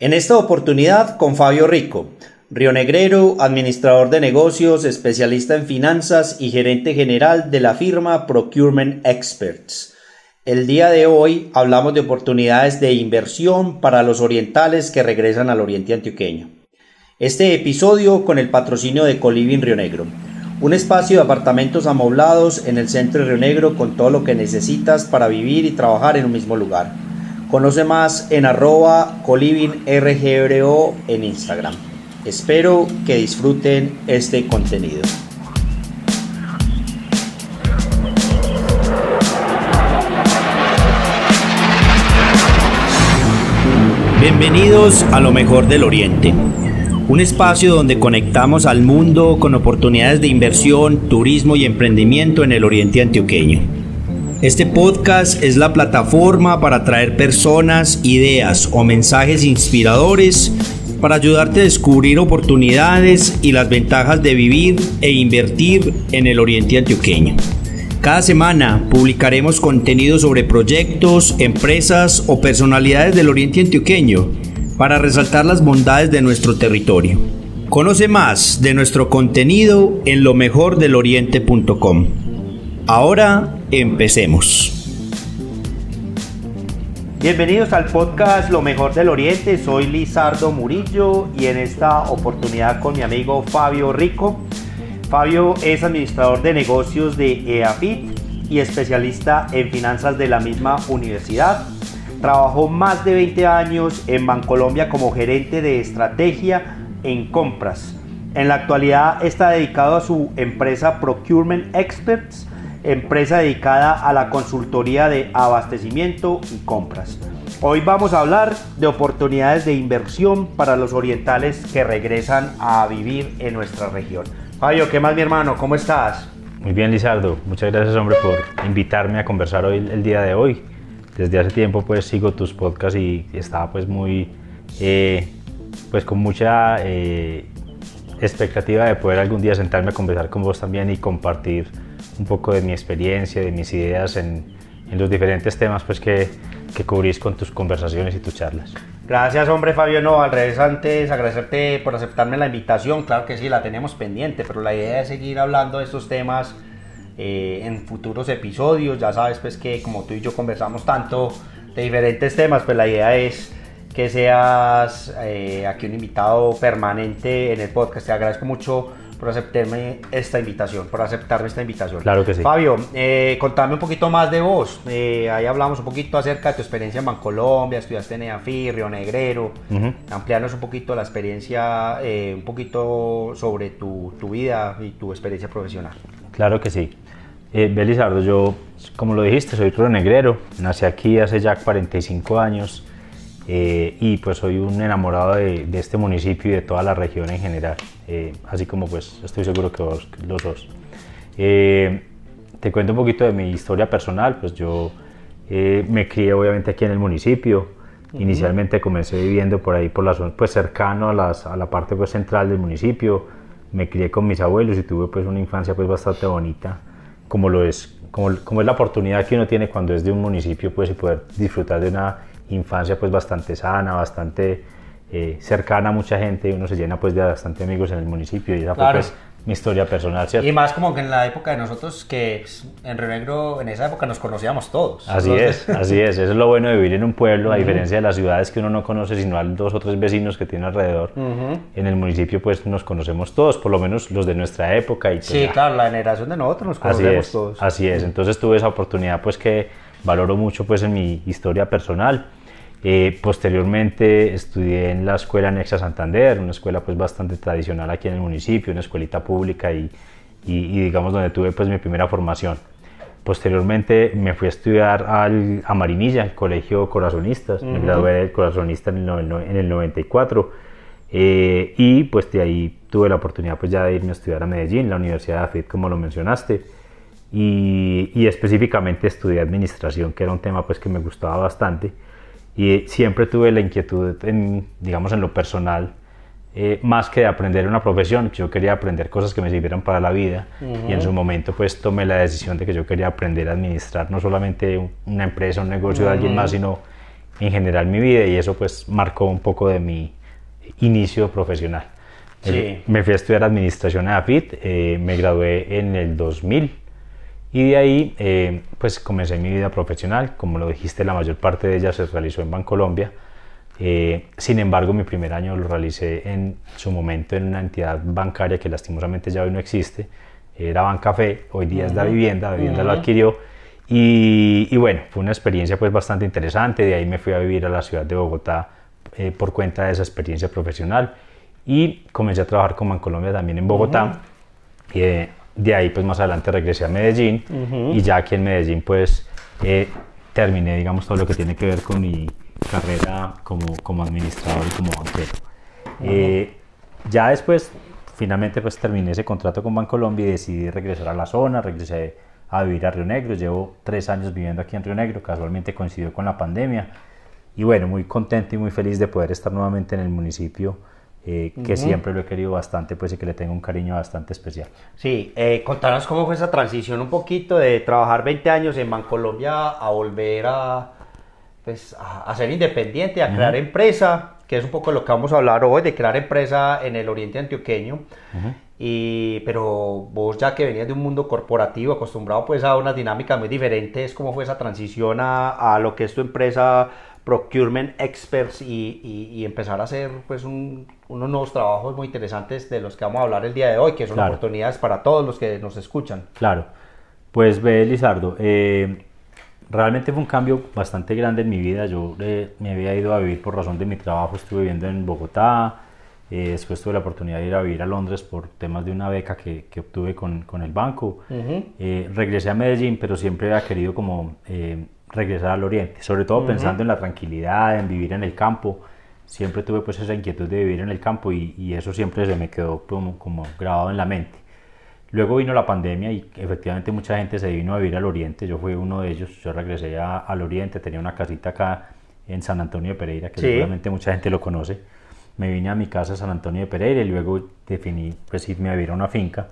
En esta oportunidad con Fabio Rico, rionegrero, administrador de negocios, especialista en finanzas y gerente general de la firma Procurement Experts. El día de hoy hablamos de oportunidades de inversión para los orientales que regresan al oriente antioqueño. Este episodio con el patrocinio de Coliving Río Negro, un espacio de apartamentos amoblados en el centro de Río Negro con todo lo que necesitas para vivir y trabajar en un mismo lugar. Conoce más en arroba en Instagram. Espero que disfruten este contenido. Bienvenidos a lo mejor del Oriente, un espacio donde conectamos al mundo con oportunidades de inversión, turismo y emprendimiento en el Oriente Antioqueño. Este podcast es la plataforma para traer personas, ideas o mensajes inspiradores para ayudarte a descubrir oportunidades y las ventajas de vivir e invertir en el Oriente Antioqueño. Cada semana publicaremos contenido sobre proyectos, empresas o personalidades del Oriente Antioqueño para resaltar las bondades de nuestro territorio. Conoce más de nuestro contenido en lo mejor del oriente.com. Ahora empecemos. Bienvenidos al podcast Lo mejor del Oriente. Soy Lizardo Murillo y en esta oportunidad con mi amigo Fabio Rico Fabio es administrador de negocios de EAFIT y especialista en finanzas de la misma universidad. Trabajó más de 20 años en Bancolombia como gerente de estrategia en compras. En la actualidad está dedicado a su empresa Procurement Experts, empresa dedicada a la consultoría de abastecimiento y compras. Hoy vamos a hablar de oportunidades de inversión para los orientales que regresan a vivir en nuestra región. Fabio, ¿qué más mi hermano? ¿Cómo estás? Muy bien, Lizardo. Muchas gracias, hombre, por invitarme a conversar hoy el día de hoy. Desde hace tiempo, pues, sigo tus podcasts y estaba, pues, muy, eh, pues, con mucha eh, expectativa de poder algún día sentarme a conversar con vos también y compartir un poco de mi experiencia, de mis ideas en, los diferentes temas, pues, que, que cubrís con tus conversaciones y tus charlas. Gracias, hombre Fabio. No, al revés, antes agradecerte por aceptarme la invitación. Claro que sí, la tenemos pendiente, pero la idea es seguir hablando de estos temas eh, en futuros episodios. Ya sabes, pues que como tú y yo conversamos tanto de diferentes temas, pues la idea es que seas eh, aquí un invitado permanente en el podcast. Te agradezco mucho por aceptarme esta invitación, por aceptarme esta invitación. Claro que sí. Fabio, eh, contame un poquito más de vos. Eh, ahí hablamos un poquito acerca de tu experiencia en Bancolombia, estudiaste en EAFI, Río Negrero. Ampliarnos un poquito la experiencia, eh, un poquito sobre tu, tu, vida y tu experiencia profesional. Claro que sí. Eh, Belizardo, yo, como lo dijiste, soy Río Negrero. Nací aquí hace ya 45 años. Eh, y pues soy un enamorado de, de, este municipio y de toda la región en general, eh, así como pues estoy seguro que vos lo sos. Eh, te cuento un poquito de mi historia personal, pues yo me crié obviamente aquí en el municipio, uh -huh. inicialmente comencé viviendo por ahí, por la zona, pues cercano a, las, a la parte pues central del municipio, me crié con mis abuelos y tuve pues una infancia pues bastante bonita, como lo es, como, como es la oportunidad que uno tiene cuando es de un municipio pues y poder disfrutar de una infancia pues bastante sana, bastante eh, cercana a mucha gente y uno se llena pues de bastante amigos en el municipio y esa claro. fue pues mi historia personal, ¿cierto? Y más como que en la época de nosotros que pues, en Río Negro en esa época nos conocíamos todos. Así Entonces... es, así es, eso es lo bueno de vivir en un pueblo, a diferencia de las ciudades que uno no conoce sino a dos o tres vecinos que tiene alrededor. Uh -huh. En el municipio pues nos conocemos todos, por lo menos los de nuestra época. Y, pues, sí, ya. claro, la generación de nosotros nos conocemos así es, todos. Así es, entonces tuve esa oportunidad pues que valoro mucho pues en mi historia personal. Eh, posteriormente estudié en la escuela Nexa Santander, una escuela pues bastante tradicional aquí en el municipio, una escuelita pública y, y, y digamos donde tuve pues mi primera formación. Posteriormente me fui a estudiar al, a Marinilla, el colegio Corazonistas, uh -huh. me gradué del Corazonista en el, en el 94 eh, y pues de ahí tuve la oportunidad pues ya de irme a estudiar a Medellín, la Universidad de AFIT como lo mencionaste y, y específicamente estudié administración que era un tema pues que me gustaba bastante y siempre tuve la inquietud, en, digamos, en lo personal, eh, más que de aprender una profesión, yo quería aprender cosas que me sirvieran para la vida uh -huh. y en su momento pues tomé la decisión de que yo quería aprender a administrar no solamente una empresa, un negocio uh -huh. de alguien más, sino en general mi vida y eso pues marcó un poco de mi inicio profesional. Sí. me fui a estudiar administración a AFIT, eh, me gradué en el 2000 y de ahí eh, pues comencé mi vida profesional, como lo dijiste la mayor parte de ella se realizó en Bancolombia, eh, sin embargo mi primer año lo realicé en su momento en una entidad bancaria que lastimosamente ya hoy no existe, era Bancafé, hoy día es la vivienda, la vivienda lo adquirió. Y, y, bueno, fue una experiencia pues bastante interesante, de ahí me fui a vivir a la ciudad de Bogotá eh, por cuenta de esa experiencia profesional. Y comencé a trabajar con Bancolombia también en Bogotá. y, eh, de ahí pues más adelante regresé a Medellín y ya aquí en Medellín pues eh, terminé digamos todo lo que tiene que ver con mi carrera como, como administrador y como banquero. Eh, ya después finalmente pues terminé ese contrato con Bancolombia y decidí regresar a la zona, regresé a vivir a Río Negro, llevo tres años viviendo aquí en Río Negro, casualmente coincidió con la pandemia. Y bueno, muy contento y muy feliz de poder estar nuevamente en el municipio eh, que siempre lo he querido bastante, pues y que le tengo un cariño bastante especial. Sí, eh, contanos cómo fue esa transición un poquito de trabajar 20 años en Bancolombia a volver a, pues, a, ser independiente, a crear empresa, que es un poco lo que vamos a hablar hoy, de crear empresa en el oriente antioqueño. Y, pero vos ya que venías de un mundo corporativo, acostumbrado pues a una dinámica muy diferente, ¿cómo fue esa transición a, a lo que es tu empresa procurement experts y, y, empezar a hacer pues unos nuevos trabajos muy interesantes de los que vamos a hablar el día de hoy, que son oportunidades para todos los que nos escuchan. Claro, pues ve Lizardo, eh, realmente fue un cambio bastante grande en mi vida, yo eh, me había ido a vivir por razón de mi trabajo, estuve viviendo en Bogotá, eh, después tuve la oportunidad de ir a vivir a Londres por temas de una beca que, que obtuve con, con, el banco, regresé a Medellín, pero siempre había querido como regresar al oriente, sobre todo pensando en la tranquilidad, en vivir en el campo. Siempre tuve pues esa inquietud de vivir en el campo y, eso siempre se me quedó como, como, grabado en la mente. Luego vino la pandemia y efectivamente mucha gente se vino a vivir al oriente, yo fui uno de ellos, yo regresé al oriente, tenía una casita acá en San Antonio de Pereira, que seguramente mucha gente lo conoce. Me vine a mi casa San Antonio de Pereira y luego definí pues irme a vivir a una finca.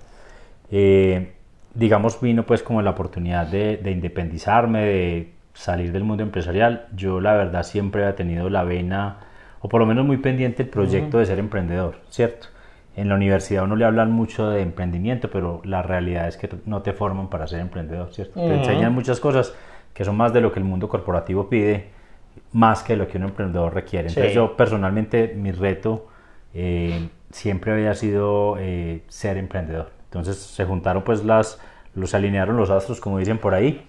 Eh, digamos, vino pues como la oportunidad de, de independizarme, de salir del mundo empresarial, yo la verdad siempre he tenido la vena, o por lo menos muy pendiente el proyecto de ser emprendedor, ¿cierto? En la universidad uno le hablan mucho de emprendimiento, pero la realidad es que no te forman para ser emprendedor, ¿cierto? Te enseñan muchas cosas que son más de lo que el mundo corporativo pide, más que lo que un emprendedor requiere. Entonces yo personalmente mi reto eh, siempre había sido eh, ser emprendedor. Entonces se juntaron pues las, los alinearon los astros, como dicen por ahí,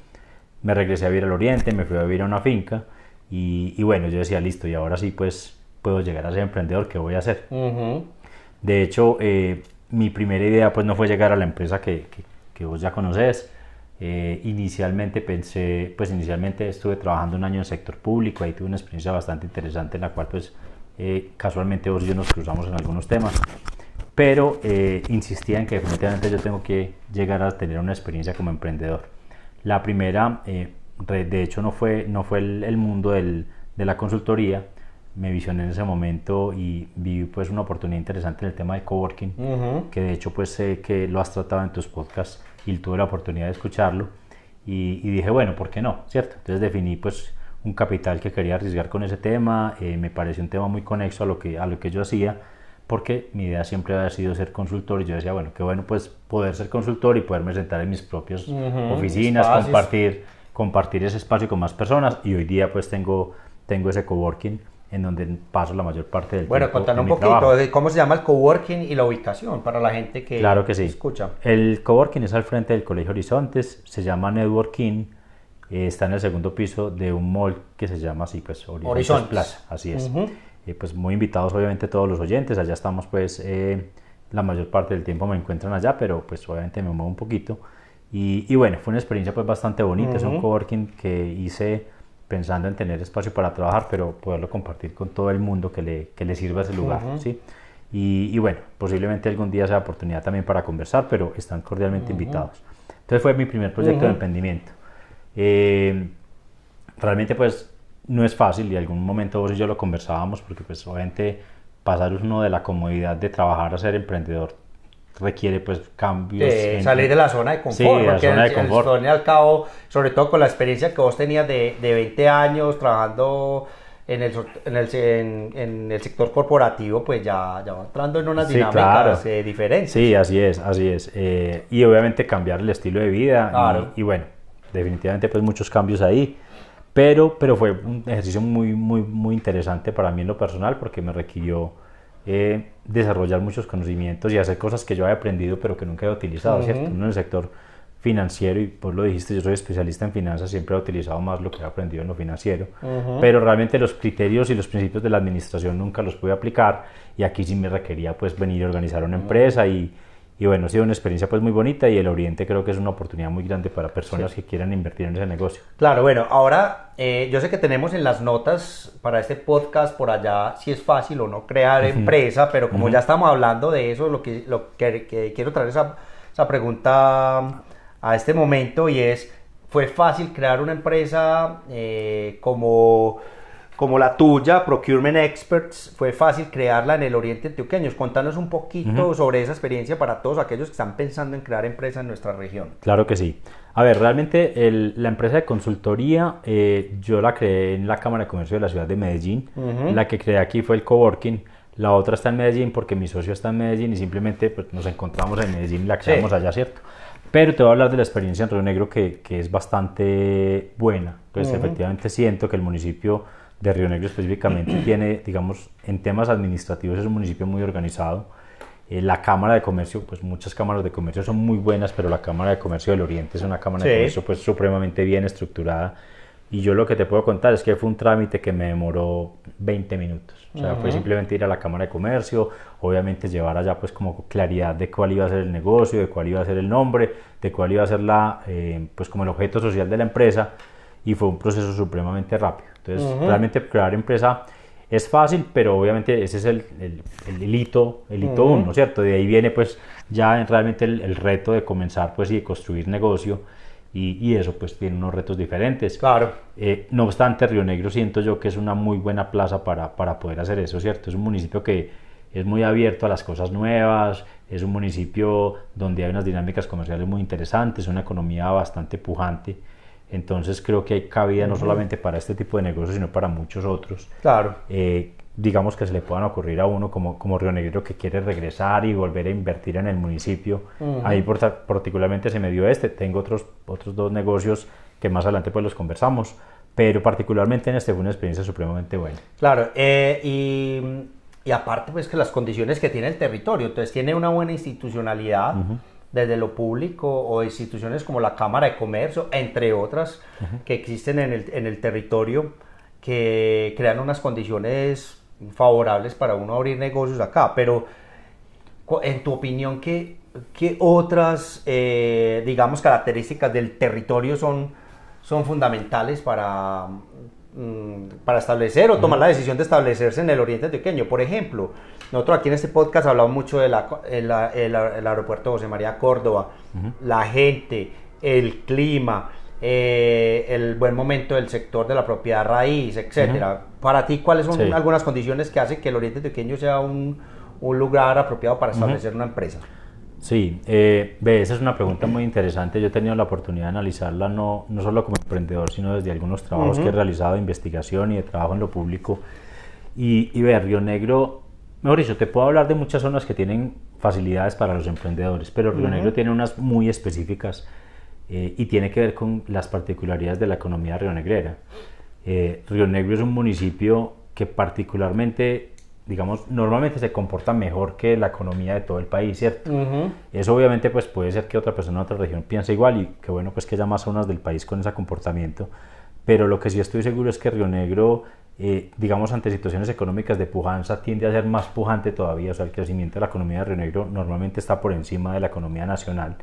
me regresé a vivir al oriente, me fui a vivir a una finca y, bueno, yo decía, listo, y ahora sí pues puedo llegar a ser emprendedor, ¿qué voy a hacer? De hecho, eh, mi primera idea pues no fue llegar a la empresa que, que, vos ya conocés. Eh, inicialmente pensé, pues inicialmente estuve trabajando un año en el sector público, ahí tuve una experiencia bastante interesante en la cual pues eh, casualmente vos y yo nos cruzamos en algunos temas, pero insistía en que definitivamente yo tengo que llegar a tener una experiencia como emprendedor. La primera, eh, de hecho, no fue, no fue el, mundo del, de la consultoría. Me visioné en ese momento y vi pues una oportunidad interesante en el tema de coworking, que de hecho pues sé que lo has tratado en tus podcasts y tuve la oportunidad de escucharlo. Y, dije, bueno, ¿por qué no? ¿Cierto? Entonces definí pues un capital que quería arriesgar con ese tema. Eh, me pareció un tema muy conexo a lo que, a lo que yo hacía porque mi idea siempre había sido ser consultor y yo decía, bueno, qué bueno pues poder ser consultor y poderme sentar en mis propias oficinas, compartir, compartir ese espacio con más personas y hoy día pues tengo, tengo ese coworking en donde paso la mayor parte del bueno, tiempo. Bueno, contanos un poquito de cómo se llama el coworking y la ubicación para la gente que, claro que sí. escucha. El coworking es al frente del Colegio Horizontes, se llama Networking, eh, está en el segundo piso de un mall que se llama así, pues Horizontes, Plaza, así es pues muy invitados obviamente todos los oyentes, allá estamos pues eh, la mayor parte del tiempo me encuentran allá, pero pues obviamente me muevo un poquito. Y, y bueno, fue una experiencia pues bastante bonita, es un coworking que hice pensando en tener espacio para trabajar, pero poderlo compartir con todo el mundo que le, que le sirva ese lugar, ¿sí? Y, y, bueno, posiblemente algún día sea oportunidad también para conversar, pero están cordialmente invitados. Entonces fue mi primer proyecto de emprendimiento. Eh, realmente pues no es fácil y algún momento vos y yo lo conversábamos porque pues obviamente pasar uno de la comodidad de trabajar a ser emprendedor requiere pues cambios. salir de la zona de confort. Sí, la zona de confort. al cabo, sobre todo con la experiencia que vos tenías de, de 20 años trabajando en el, en el, en, el sector corporativo, pues ya, ya va entrando en unas dinámicas eh, diferentes. Sí, así es, así es. Eh, y obviamente cambiar el estilo de vida. Y, bueno, definitivamente pues muchos cambios ahí. Pero, pero fue un ejercicio muy, muy, muy interesante para mí en lo personal porque me requirió eh, desarrollar muchos conocimientos y hacer cosas que yo había aprendido pero que nunca he utilizado, ¿cierto? en el sector financiero y pues lo dijiste, yo soy especialista en finanzas, siempre he utilizado más lo que he aprendido en lo financiero, pero realmente los criterios y los principios de la administración nunca los pude aplicar y aquí sí me requería pues venir a organizar una empresa y, y, bueno, ha sido una experiencia pues muy bonita y el Oriente creo que es una oportunidad muy grande para personas que quieran invertir en ese negocio. Claro, bueno, ahora eh, yo sé que tenemos en las notas para este podcast por allá si es fácil o no crear empresa, pero como ya estamos hablando de eso, lo que, lo que, quiero traer esa, esa pregunta a este momento y es, fue fácil crear una empresa eh, como, como la tuya, Procurement Experts, fue fácil crearla en el Oriente Antioqueño. Contanos un poquito sobre esa experiencia para todos aquellos que están pensando en crear empresa en nuestra región. Claro que sí. A ver, realmente la empresa de consultoría eh, yo la creé en la Cámara de Comercio de la ciudad de Medellín. La que creé aquí fue el coworking. La otra está en Medellín porque mi socio está en Medellín y simplemente pues, nos encontramos en Medellín y la creamos allá, ¿cierto? Pero te voy a hablar de la experiencia en Río Negro que, que es bastante buena. Pues efectivamente siento que el municipio de Río Negro específicamente tiene, digamos, en temas administrativos es un municipio muy organizado. Eh, la Cámara de Comercio, pues muchas cámaras de comercio son muy buenas, pero la Cámara de Comercio del Oriente es una Cámara de Comercio pues supremamente bien estructurada. Y yo lo que te puedo contar es que fue un trámite que me demoró 20 minutos. O sea, fue simplemente ir a la Cámara de Comercio, obviamente llevar allá pues como claridad de cuál iba a ser el negocio, de cuál iba a ser el nombre, de cuál iba a ser la, eh, pues como el objeto social de la empresa y fue un proceso supremamente rápido. Entonces, realmente crear empresa es fácil, pero obviamente ese es el, el, hito, el hito uno, ¿cierto? De ahí viene pues ya realmente el, reto de comenzar pues y de construir negocio y, eso pues tiene unos retos diferentes. Claro. Eh, no obstante, Río Negro siento yo que es una muy buena plaza para, para poder hacer eso, ¿cierto? Es un municipio que es muy abierto a las cosas nuevas, es un municipio donde hay unas dinámicas comerciales muy interesantes, una economía bastante pujante. Entonces creo que hay cabida no solamente para este tipo de negocios, sino para muchos otros. Claro. Eh, digamos que se le puedan ocurrir a uno como, como Río Negro que quiere regresar y volver a invertir en el municipio. Ahí particularmente se me dio este. Tengo otros, otros dos negocios que más adelante pues los conversamos, pero particularmente en este fue una experiencia supremamente buena. Claro, eh, y, y, aparte pues que las condiciones que tiene el territorio, entonces tiene una buena institucionalidad. Desde lo público o instituciones como la Cámara de Comercio, entre otras, que existen en el, en el territorio, que crean unas condiciones favorables para uno abrir negocios acá, pero en tu opinión, ¿qué, qué otras, eh, digamos, características del territorio son, son fundamentales para, mm, para establecer o tomar la decisión de establecerse en el oriente antioqueño? Por ejemplo, nosotros aquí en este podcast hablamos mucho del el, aeropuerto José María Córdoba, la gente, el clima, eh, el buen momento del sector de la propiedad raíz, etcétera. Para ti, ¿cuáles son algunas condiciones que hacen que el Oriente Pequeño sea un, un lugar apropiado para establecer una empresa? Sí, eh, esa es una pregunta muy interesante. Yo he tenido la oportunidad de analizarla no, no solo como emprendedor, sino desde algunos trabajos que he realizado de investigación y de trabajo en lo público. Y, y ver, Río Negro, mejor dicho, te puedo hablar de muchas zonas que tienen facilidades para los emprendedores, pero Río Negro tiene unas muy específicas eh, y tiene que ver con las particularidades de la economía rionegrera. Eh, Río Negro es un municipio que particularmente, digamos, normalmente se comporta mejor que la economía de todo el país, ¿cierto? Eso obviamente pues puede ser que otra persona en otra región piense igual y que bueno pues que haya más zonas del país con ese comportamiento, pero lo que sí estoy seguro es que Río Negro eh, digamos, ante situaciones económicas de pujanza, tiende a ser más pujante todavía. O sea, el crecimiento de la economía de Río Negro normalmente está por encima de la economía nacional.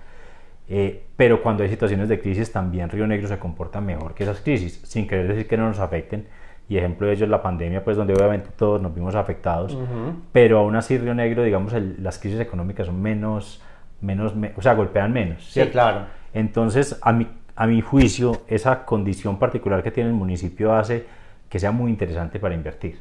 Eh, pero cuando hay situaciones de crisis también Río Negro se comporta mejor que esas crisis, sin querer decir que no nos afecten. Y ejemplo de ello es la pandemia, pues donde obviamente todos nos vimos afectados, pero aún así Río Negro, digamos, las crisis económicas son menos, menos o sea, golpean menos. Sí, claro. Entonces, a mi, a mi juicio, esa condición particular que tiene el municipio hace que sea muy interesante para invertir.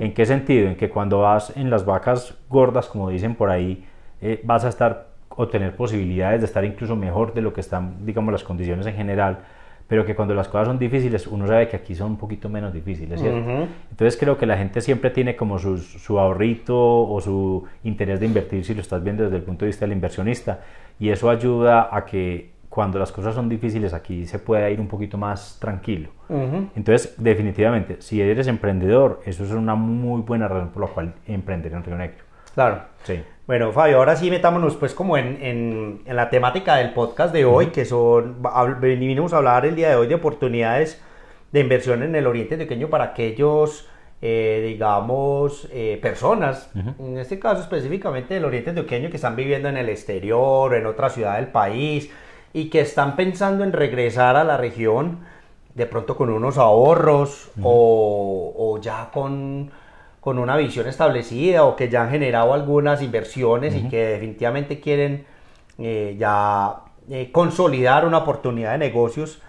¿En qué sentido? En que cuando vas en las vacas gordas, como dicen por ahí, eh, vas a estar o tener posibilidades de estar incluso mejor de lo que están, digamos, las condiciones en general, pero que cuando las cosas son difíciles uno sabe que aquí son un poquito menos difíciles, ¿cierto? Entonces creo que la gente siempre tiene como su, su, ahorrito o su interés de invertir si lo estás viendo desde el punto de vista del inversionista y eso ayuda a que cuando las cosas son difíciles aquí se pueda ir un poquito más tranquilo. Entonces, definitivamente, si eres emprendedor, eso es una muy buena razón por la cual emprender en Río Negro. Claro. Sí. Bueno, Fabio, ahora sí metámonos pues como en, en, en la temática del podcast de hoy, que son, venimos a hablar el día de hoy de oportunidades de inversión en el Oriente Pequeño para aquellos, eh, digamos, eh, personas, en este caso específicamente del Oriente Pequeño, que están viviendo en el exterior, en otra ciudad del país, y que están pensando en regresar a la región de pronto con unos ahorros o, o, ya con, con, una visión establecida o que ya han generado algunas inversiones y que definitivamente quieren eh, ya eh, consolidar una oportunidad de negocios.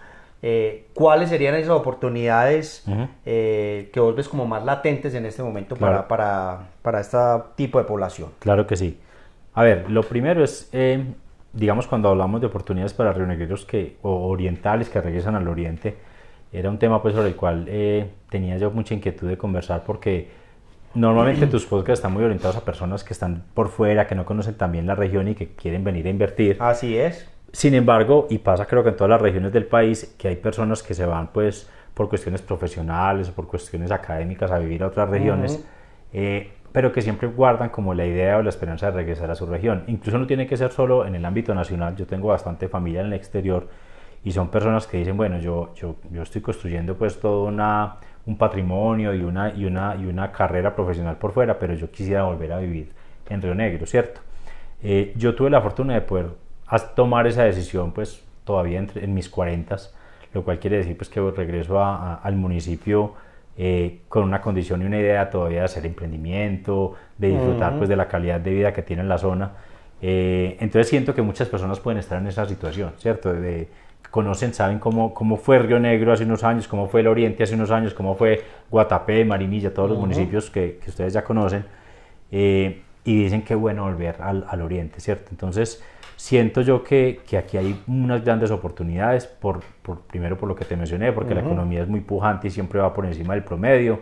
Eh, ¿Cuáles serían esas oportunidades que vos ves como más latentes en este momento para, para, para este tipo de población? Claro que sí. A ver, lo primero es digamos, cuando hablamos de oportunidades para rionegreros que, o orientales que regresan al oriente, era un tema pues sobre el cual eh, tenía yo mucha inquietud de conversar porque normalmente tus podcasts están muy orientados a personas que están por fuera, que no conocen también la región y que quieren venir a invertir. Así es. Sin embargo, y pasa creo que en todas las regiones del país, que hay personas que se van pues por cuestiones profesionales o por cuestiones académicas a vivir a otras regiones pero que siempre guardan como la idea o la esperanza de regresar a su región. Incluso no tiene que ser solo en el ámbito nacional, yo tengo bastante familia en el exterior y son personas que dicen, bueno, yo, yo, yo estoy construyendo pues todo una, un patrimonio y una, y, una, y una carrera profesional por fuera, pero yo quisiera volver a vivir en Río Negro, ¿cierto? Eh, yo tuve la fortuna de poder tomar esa decisión pues todavía entre, en mis cuarentas, lo cual quiere decir pues que regreso al municipio eh, con una condición y una idea todavía de hacer emprendimiento, de disfrutar pues de la calidad de vida que tiene en la zona. Eh, entonces siento que muchas personas pueden estar en esa situación, ¿cierto? De, conocen, saben cómo, cómo fue Río Negro hace unos años, cómo fue el Oriente hace unos años, cómo fue Guatapé, Marinilla, todos los municipios que, que, ustedes ya conocen, eh, y dicen que bueno volver al, al Oriente, ¿cierto? Entonces, siento yo que, que, aquí hay unas grandes oportunidades, por, por, primero por lo que te mencioné, porque la economía es muy pujante y siempre va por encima del promedio,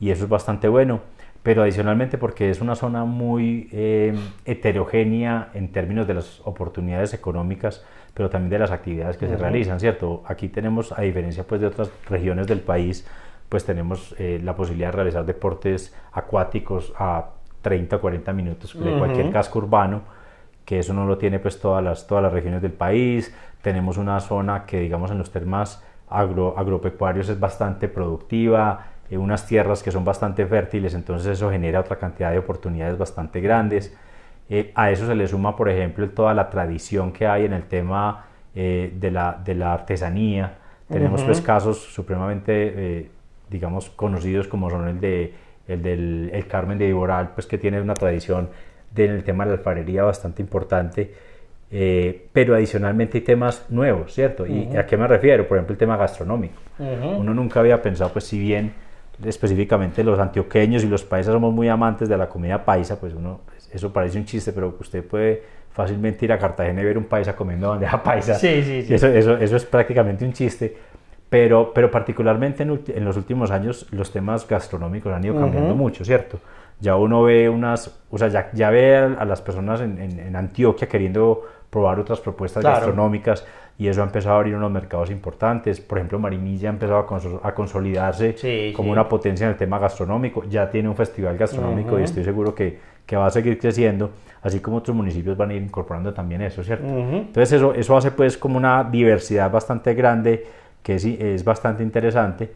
y eso es bastante bueno, pero adicionalmente porque es una zona muy eh, heterogénea en términos de las oportunidades económicas, pero también de las actividades que se realizan, ¿cierto? Aquí tenemos, a diferencia pues de otras regiones del país, pues tenemos eh, la posibilidad de realizar deportes acuáticos a 30 o 40 minutos de cualquier casco urbano, que eso no lo tiene pues todas las, todas las regiones del país. Tenemos una zona que digamos en los temas agro, agropecuarios es bastante productiva, eh, unas tierras que son bastante fértiles, entonces eso genera otra cantidad de oportunidades bastante grandes. Eh, a eso se le suma, por ejemplo, toda la tradición que hay en el tema eh, de, la, de, la, artesanía. Tenemos pues casos supremamente, digamos, conocidos como son el, de, el del el Carmen de Iboral, pues que tiene una tradición del tema de la alfarería bastante importante, eh, pero adicionalmente hay temas nuevos, ¿cierto? ¿Y a qué me refiero? Por ejemplo, el tema gastronómico. Uno nunca había pensado, pues si bien específicamente los antioqueños y los paisas somos muy amantes de la comida paisa, pues uno, eso parece un chiste, pero usted puede fácilmente ir a Cartagena y ver un paisa comiendo bandeja paisa. Sí, sí, sí. Eso, eso, eso es prácticamente un chiste. Pero, pero particularmente en, en, los últimos años los temas gastronómicos han ido cambiando mucho, ¿cierto? Ya uno ve unas, o sea, ya, ya ve a, las personas en, en, Antioquia queriendo probar otras propuestas gastronómicas y eso ha empezado a abrir unos mercados importantes. Por ejemplo, Marinilla ha empezado a, consolidarse como una potencia en el tema gastronómico, ya tiene un festival gastronómico y estoy seguro que, que, va a seguir creciendo, así como otros municipios van a ir incorporando también eso, ¿cierto? Entonces eso, eso hace pues como una diversidad bastante grande que es, es bastante interesante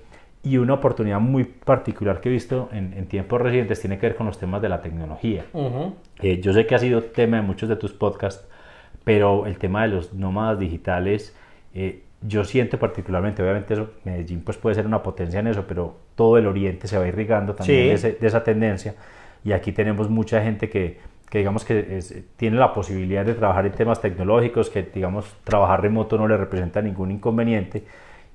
y una oportunidad muy particular que he visto en, tiempos recientes tiene que ver con los temas de la tecnología. Eh, yo sé que ha sido tema de muchos de tus podcasts, pero el tema de los nómadas digitales, eh, yo siento particularmente, obviamente eso, Medellín pues puede ser una potencia en eso, pero todo el oriente se va irrigando también de, esa tendencia. Y aquí tenemos mucha gente que, que digamos que tiene la posibilidad de trabajar en temas tecnológicos, que digamos trabajar remoto no le representa ningún inconveniente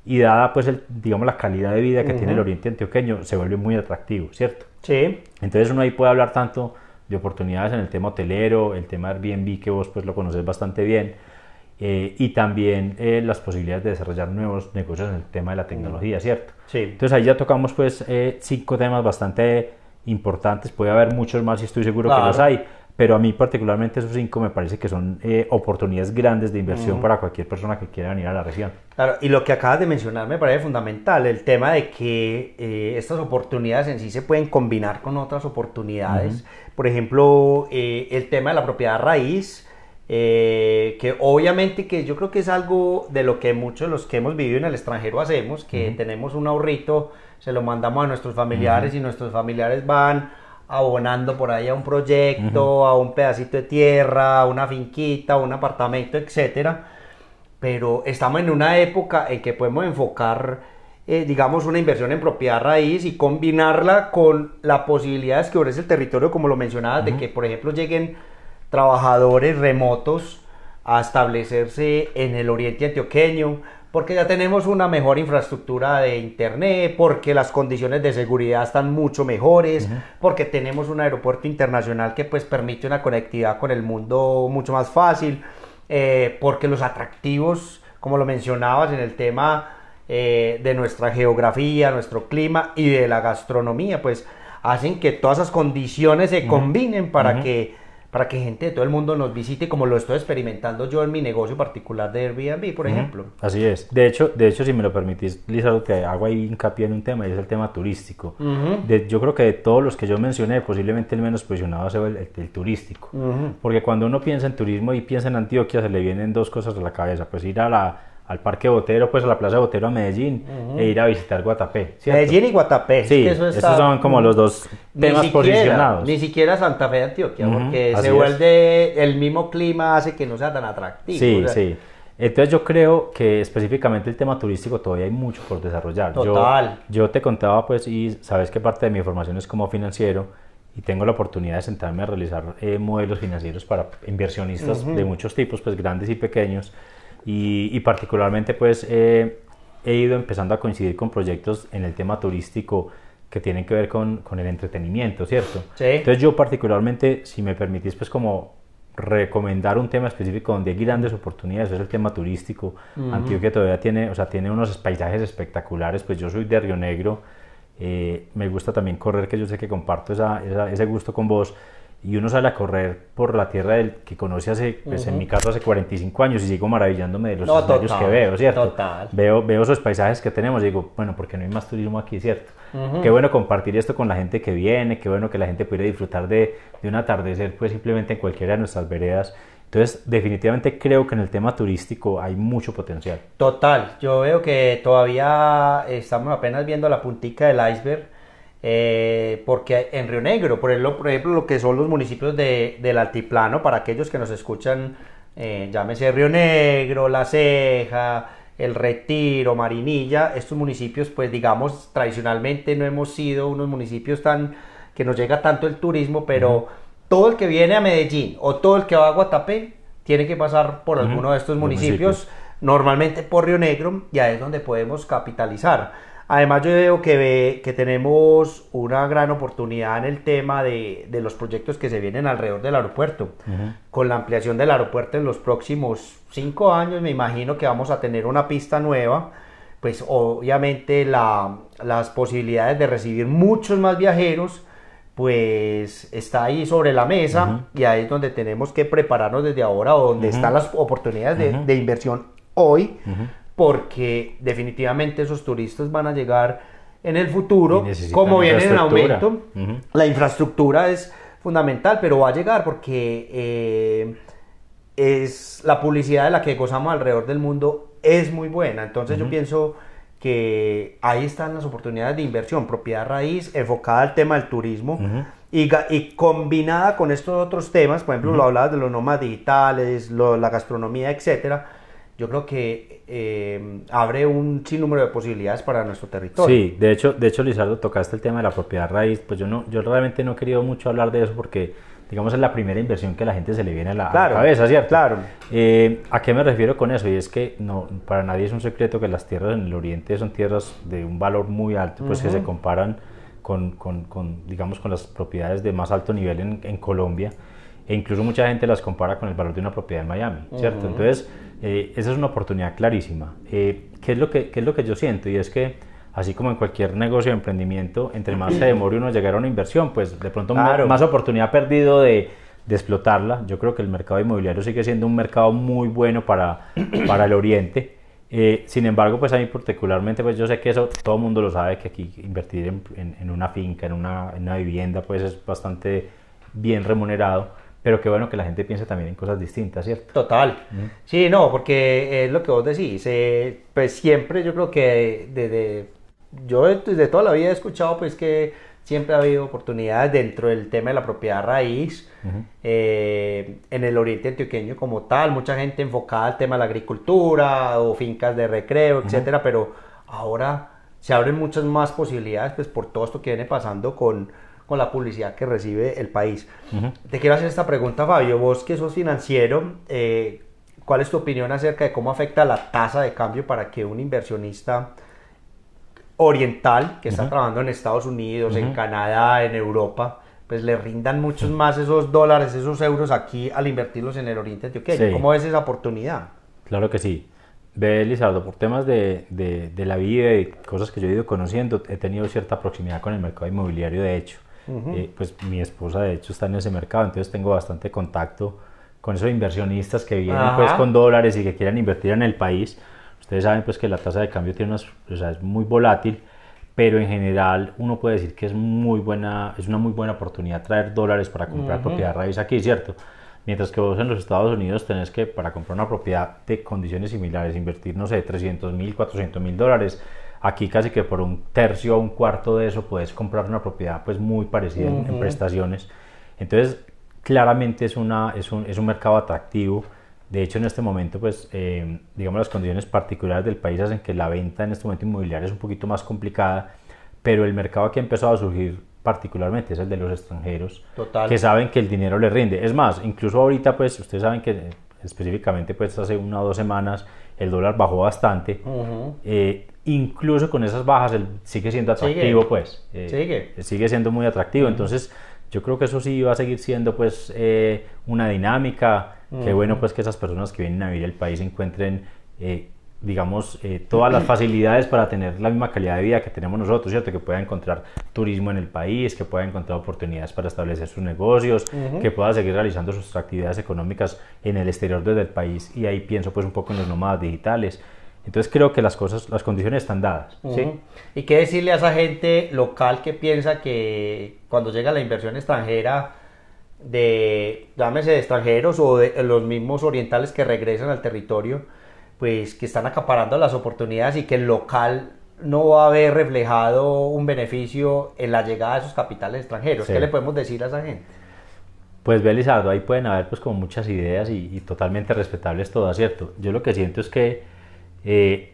y dada pues el, digamos la calidad de vida que tiene el oriente antioqueño se vuelve muy atractivo, ¿cierto? Sí. Entonces uno ahí puede hablar tanto de oportunidades en el tema hotelero, el tema Airbnb que vos pues lo conoces bastante bien eh, y también eh, las posibilidades de desarrollar nuevos negocios en el tema de la tecnología, ¿cierto? Sí. Entonces ahí ya tocamos pues eh, cinco temas bastante importantes, puede haber muchos más y estoy seguro que los hay, pero a mí particularmente esos cinco me parece que son eh, oportunidades grandes de inversión para cualquier persona que quiera venir a la región. Claro, y lo que acabas de mencionar me parece fundamental, el tema de que eh, estas oportunidades en sí se pueden combinar con otras oportunidades. Por ejemplo, eh, el tema de la propiedad raíz, eh, que obviamente que yo creo que es algo de lo que muchos de los que hemos vivido en el extranjero hacemos, que tenemos un ahorrito, se lo mandamos a nuestros familiares y nuestros familiares van abonando por ahí a un proyecto, a un pedacito de tierra, a una finquita, a un apartamento, etcétera. Pero estamos en una época en que podemos enfocar, eh, digamos, una inversión en propiedad raíz y combinarla con las posibilidades que ofrece el territorio, como lo mencionabas, de que, por ejemplo, lleguen trabajadores remotos a establecerse en el oriente antioqueño, porque ya tenemos una mejor infraestructura de internet, porque las condiciones de seguridad están mucho mejores, porque tenemos un aeropuerto internacional que pues permite una conectividad con el mundo mucho más fácil, eh, porque los atractivos, como lo mencionabas en el tema eh, de nuestra geografía, nuestro clima y de la gastronomía, pues hacen que todas esas condiciones se combinen para que para que gente de todo el mundo nos visite como lo estoy experimentando yo en mi negocio particular de Airbnb, por ejemplo. Así es. De hecho, de hecho, si me lo permitís, Lizardo, te hago ahí hincapié en un tema y es el tema turístico. De- yo creo que de todos los que yo mencioné, posiblemente el menos posicionado sea el, el- el turístico. Porque cuando uno piensa en turismo y piensa en Antioquia, se le vienen dos cosas a la cabeza. Pues ir a la, al Parque Botero, pues a la Plaza Botero a Medellín e ir a visitar Guatapé. ¿cierto? Medellín y Guatapé. es Sí, que eso esos está- son como los dos Ni temas siquiera, posicionados. Ni siquiera Santa Fe de Antioquia, Ujú, porque así se es. vuelve el mismo clima hace que no sea tan atractivo. Sí, o sea, sí. Entonces yo creo que específicamente el tema turístico todavía hay mucho por desarrollar. Yo- Total. Yo, te contaba pues y sabes que parte de mi formación es como financiero y tengo la oportunidad de sentarme a realizar eh, modelos financieros para inversionistas de muchos tipos, pues grandes y pequeños y, y particularmente pues eh, he ido empezando a coincidir con proyectos en el tema turístico que tienen que ver con, con el entretenimiento, ¿cierto? Sí. Entonces yo particularmente, si me permitís, pues como recomendar un tema específico donde hay grandes oportunidades, es el tema turístico. Antioquia todavía tiene, o sea, tiene unos paisajes espectaculares, pues yo soy de Río Negro, eh, me gusta también correr, que yo sé que comparto esa- esa- ese gusto con vos, y uno sale a correr por la tierra del, que conoce hace, pues en mi caso hace 45 años y sigo maravillándome de los No, escenarios total, que veo, ¿cierto? total. Veo, veo esos paisajes que tenemos y digo, bueno, porque no hay más turismo aquí, ¿cierto? Qué bueno compartir esto con la gente que viene, qué bueno que la gente pudiera disfrutar de, de un atardecer, pues simplemente en cualquiera de nuestras veredas. Entonces, definitivamente creo que en el tema turístico hay mucho potencial. Total, yo veo que todavía estamos apenas viendo la puntica del iceberg, eh, porque en Río Negro, por ejemplo, por ejemplo, lo que son los municipios de- del altiplano, para aquellos que nos escuchan, eh, llámese Río Negro, La Ceja, El Retiro, Marinilla, estos municipios, pues digamos, tradicionalmente no hemos sido unos municipios tan que nos llega tanto el turismo, pero todo el que viene a Medellín o todo el que va a Guatapé tiene que pasar por alguno de estos municipios. normalmente por Río Negro y ahí es donde podemos capitalizar. Además yo veo que, ve- que tenemos una gran oportunidad en el tema de, de los proyectos que se vienen alrededor del aeropuerto. Con la ampliación del aeropuerto en los próximos cinco años me imagino que vamos a tener una pista nueva. Pues obviamente la- las posibilidades de recibir muchos más viajeros pues está ahí sobre la mesa y ahí es donde tenemos que prepararnos desde ahora o donde están las oportunidades de, de inversión hoy porque definitivamente esos turistas van a llegar en el futuro como vienen en aumento. La infraestructura es fundamental pero va a llegar porque eh, es la publicidad de la que gozamos alrededor del mundo es muy buena. Entonces yo pienso que ahí están las oportunidades de inversión, propiedad raíz, enfocada al tema del turismo y, combinada con estos otros temas, por ejemplo, lo hablabas de los nómadas digitales, lo- la gastronomía, etcétera. Yo creo que eh, abre un sinnúmero de posibilidades para nuestro territorio. Sí, de hecho, de hecho, Lizardo, tocaste el tema de la propiedad raíz. Pues yo no, yo realmente no he querido mucho hablar de eso porque, digamos, es la primera inversión que a la gente se le viene a la, a la Claro, cabeza, ¿cierto? claro. Eh, ¿A qué me refiero con eso? Y es que no, para nadie es un secreto que las tierras en el oriente son tierras de un valor muy alto, pues que se comparan con, con, con, digamos, con las propiedades de más alto nivel en, en Colombia. e incluso mucha gente las compara con el valor de una propiedad en Miami, ¿cierto? Entonces, eh, esa es una oportunidad clarísima. Eh, ¿qué, es lo que, ¿Qué es lo que yo siento? Y es que, así como en cualquier negocio de emprendimiento, entre más se demore uno llegar a una inversión, pues de pronto más oportunidad perdido de, de, explotarla. Yo creo que el mercado inmobiliario sigue siendo un mercado muy bueno para, para el Oriente. Eh, sin embargo, pues a mí particularmente, pues yo sé que eso todo el mundo lo sabe, que aquí invertir en, en, una finca, en una, en una vivienda, pues es bastante bien remunerado pero qué bueno que la gente piense también en cosas distintas, ¿cierto? Total. Sí, no, porque es lo que vos decís. Eh, pues siempre yo creo que desde, yo desde toda la vida he escuchado pues que siempre ha habido oportunidades dentro del tema de la propiedad raíz, eh, en el oriente antioqueño como tal, mucha gente enfocada al tema de la agricultura o fincas de recreo, etcétera, pero ahora se abren muchas más posibilidades pues por todo esto que viene pasando con con la publicidad que recibe el país. Te quiero hacer esta pregunta, Fabio. Vos que sos financiero, eh, ¿cuál es tu opinión acerca de cómo afecta la tasa de cambio para que un inversionista oriental que está trabajando en Estados Unidos, en Canadá, en Europa, pues le rindan muchos más esos dólares, esos euros aquí al invertirlos en el Oriente Antioqueño? ¿Cómo ves esa oportunidad? Claro que sí. Ve, Lizardo, por temas de, de, de, la vida y cosas que yo he ido conociendo, he tenido cierta proximidad con el mercado inmobiliario, de hecho. Eh, pues mi esposa de hecho está en ese mercado, entonces tengo bastante contacto con esos inversionistas que vienen pues con dólares y que quieren invertir en el país. Ustedes saben pues que la tasa de cambio tiene unas, o sea, es muy volátil, pero en general uno puede decir que es muy buena, es una muy buena oportunidad traer dólares para comprar propiedad raíz aquí, ¿cierto? Mientras que vos en los Estados Unidos tenés que, para comprar una propiedad de condiciones similares, invertir, no sé, 300 mil, 400 mil dólares, Aquí casi que por un tercio o un cuarto de eso puedes comprar una propiedad pues muy parecida en, prestaciones. Entonces, claramente es, una, es, un, es un mercado atractivo. De hecho, en este momento, pues, eh, digamos, las condiciones particulares del país hacen que la venta en este momento inmobiliaria es un poquito más complicada, pero el mercado que ha empezado a surgir particularmente es el de los extranjeros, que saben que el dinero les rinde. Es más, incluso ahorita, pues, ustedes saben que específicamente, pues, hace una o dos semanas el dólar bajó bastante incluso con esas bajas, él sigue siendo atractivo, pues. Eh, sigue. Sigue siendo muy atractivo. Entonces, yo creo que eso sí va a seguir siendo, pues, eh, una dinámica. Qué bueno, pues, que esas personas que vienen a vivir el país encuentren, eh, digamos, todas las facilidades para tener la misma calidad de vida que tenemos nosotros, ¿cierto? Que pueda encontrar turismo en el país, que pueda encontrar oportunidades para establecer sus negocios, que pueda seguir realizando sus actividades económicas en el exterior desde el país. Y ahí pienso, pues, un poco en los nómadas digitales entonces creo que las cosas, las condiciones están dadas. ¿sí? ¿Y qué decirle a esa gente local que piensa que cuando llega la inversión extranjera, de, llámese de extranjeros o de los mismos orientales que regresan al territorio, pues que están acaparando las oportunidades y que el local no va a haber reflejado un beneficio en la llegada de esos capitales extranjeros? ¿Qué le podemos decir a esa gente? Pues Belizardo, ahí pueden haber pues como muchas ideas y, y totalmente respetables todas, ¿cierto? Yo lo que siento es que eh,